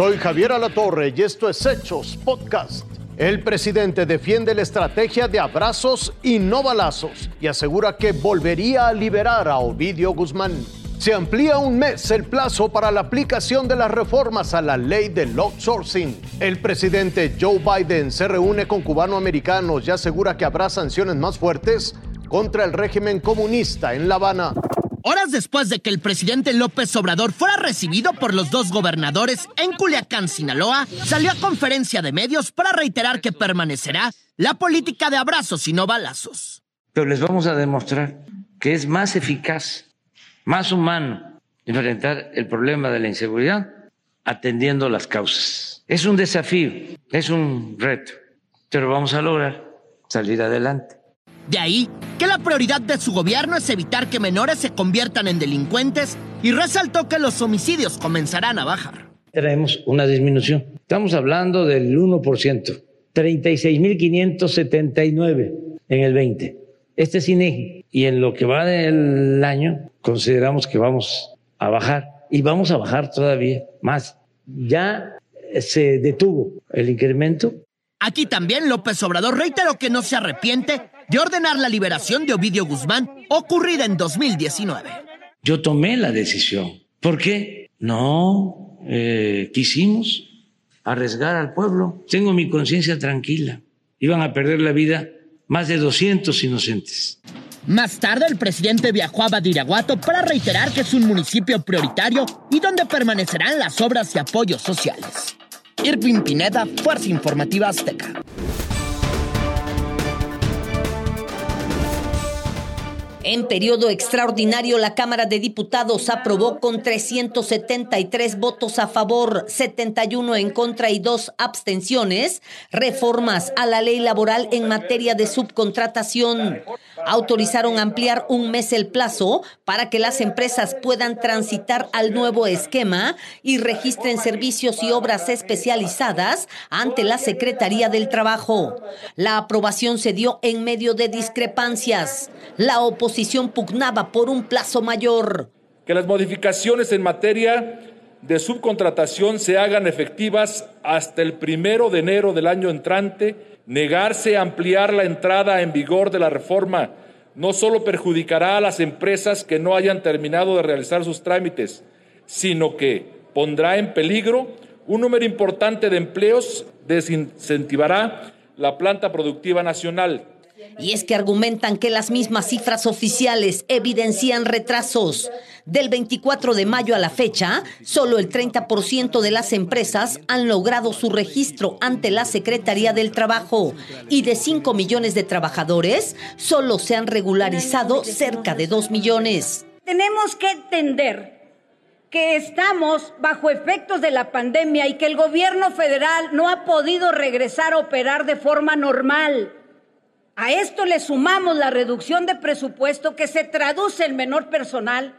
Soy Javier Alatorre y esto es Hechos Podcast. El presidente defiende la estrategia de abrazos y no balazos y asegura que volvería a liberar a Ovidio Guzmán. Se amplía un mes el plazo para la aplicación de las reformas a la ley del outsourcing. El presidente Joe Biden se reúne con cubanoamericanos y asegura que habrá sanciones más fuertes contra el régimen comunista en La Habana. Horas después de que el presidente López Obrador fuera recibido por los dos gobernadores en Culiacán, Sinaloa, salió a conferencia de medios para reiterar que permanecerá la política de abrazos y no balazos. Pero les vamos a demostrar que es más eficaz más humano enfrentar el problema de la inseguridad atendiendo las causas. Es un desafío, es un reto, pero vamos a lograr salir adelante. De ahí que la prioridad de su gobierno es evitar que menores se conviertan en delincuentes y resaltó que los homicidios comenzarán a bajar. Tenemos una disminución. Estamos hablando del 1%, 36.579 en el 20. Este es INEGI. Y en lo que va del año, consideramos que vamos a bajar y vamos a bajar todavía más. Ya se detuvo el incremento. Aquí también López Obrador reiteró que no se arrepiente de ordenar la liberación de Ovidio Guzmán ocurrida en 2019. Yo tomé la decisión. ¿Por qué? No eh, quisimos arriesgar al pueblo. Tengo mi conciencia tranquila. Iban a perder la vida más de 200 inocentes. Más tarde, el presidente viajó a Badiraguato para reiterar que es un municipio prioritario y donde permanecerán las obras y apoyos sociales. Irving Pineda, Fuerza Informativa Azteca. En periodo extraordinario, la Cámara de Diputados aprobó con 373 votos a favor, 71 en contra y dos abstenciones reformas a la ley laboral en materia de subcontratación. Autorizaron ampliar un mes el plazo para que las empresas puedan transitar al nuevo esquema y registren servicios y obras especializadas ante la Secretaría del Trabajo. La aprobación se dio en medio de discrepancias. La oposición oposición pugnaba por un plazo mayor. Que las modificaciones en materia de subcontratación se hagan efectivas hasta el primero de enero del año entrante, negarse a ampliar la entrada en vigor de la reforma no solo perjudicará a las empresas que no hayan terminado de realizar sus trámites, sino que pondrá en peligro un número importante de empleos, desincentivará la planta productiva nacional. Y es que argumentan que las mismas cifras oficiales evidencian retrasos. Del 24 de mayo a la fecha, solo el 30% de las empresas han logrado su registro ante la Secretaría del Trabajo y de 5 millones de trabajadores, solo se han regularizado cerca de 2 millones. Tenemos que entender que estamos bajo efectos de la pandemia y que el gobierno federal no ha podido regresar a operar de forma normal. A esto le sumamos la reducción de presupuesto que se traduce en menor personal,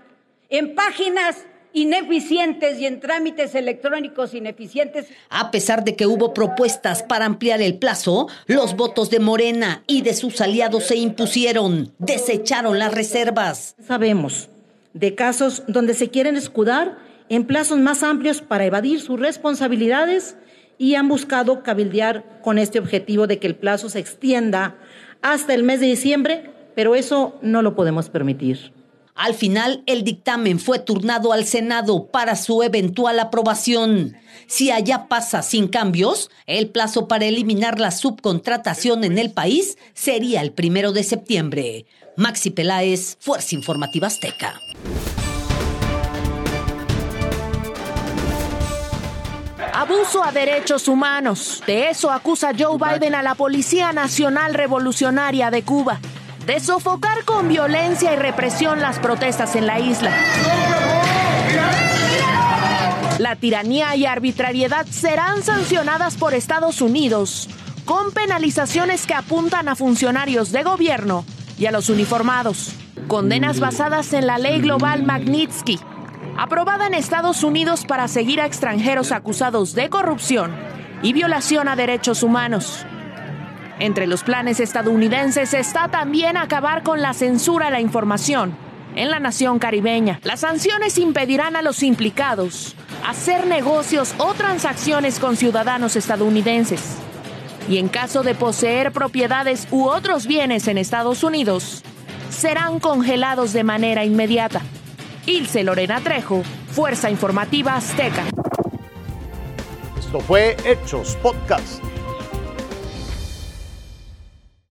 en páginas ineficientes y en trámites electrónicos ineficientes. A pesar de que hubo propuestas para ampliar el plazo, los votos de Morena y de sus aliados se impusieron, desecharon las reservas. Sabemos de casos donde se quieren escudar en plazos más amplios para evadir sus responsabilidades y han buscado cabildear con este objetivo de que el plazo se extienda hasta el mes de diciembre, pero eso no lo podemos permitir. Al final, el dictamen fue turnado al Senado para su eventual aprobación. Si allá pasa sin cambios, el plazo para eliminar la subcontratación en el país sería el primero de septiembre. Maxi Peláez, Fuerza Informativa Azteca. Abuso a derechos humanos. De eso acusa Joe Biden a la Policía Nacional Revolucionaria de Cuba. De sofocar con violencia y represión las protestas en la isla. La tiranía y arbitrariedad serán sancionadas por Estados Unidos con penalizaciones que apuntan a funcionarios de gobierno y a los uniformados. Condenas basadas en la ley global Magnitsky aprobada en Estados Unidos para seguir a extranjeros acusados de corrupción y violación a derechos humanos. Entre los planes estadounidenses está también acabar con la censura a la información en la nación caribeña. Las sanciones impedirán a los implicados hacer negocios o transacciones con ciudadanos estadounidenses. Y en caso de poseer propiedades u otros bienes en Estados Unidos, serán congelados de manera inmediata. Ilse Lorena Trejo, Fuerza Informativa Azteca. Esto fue Hechos Podcast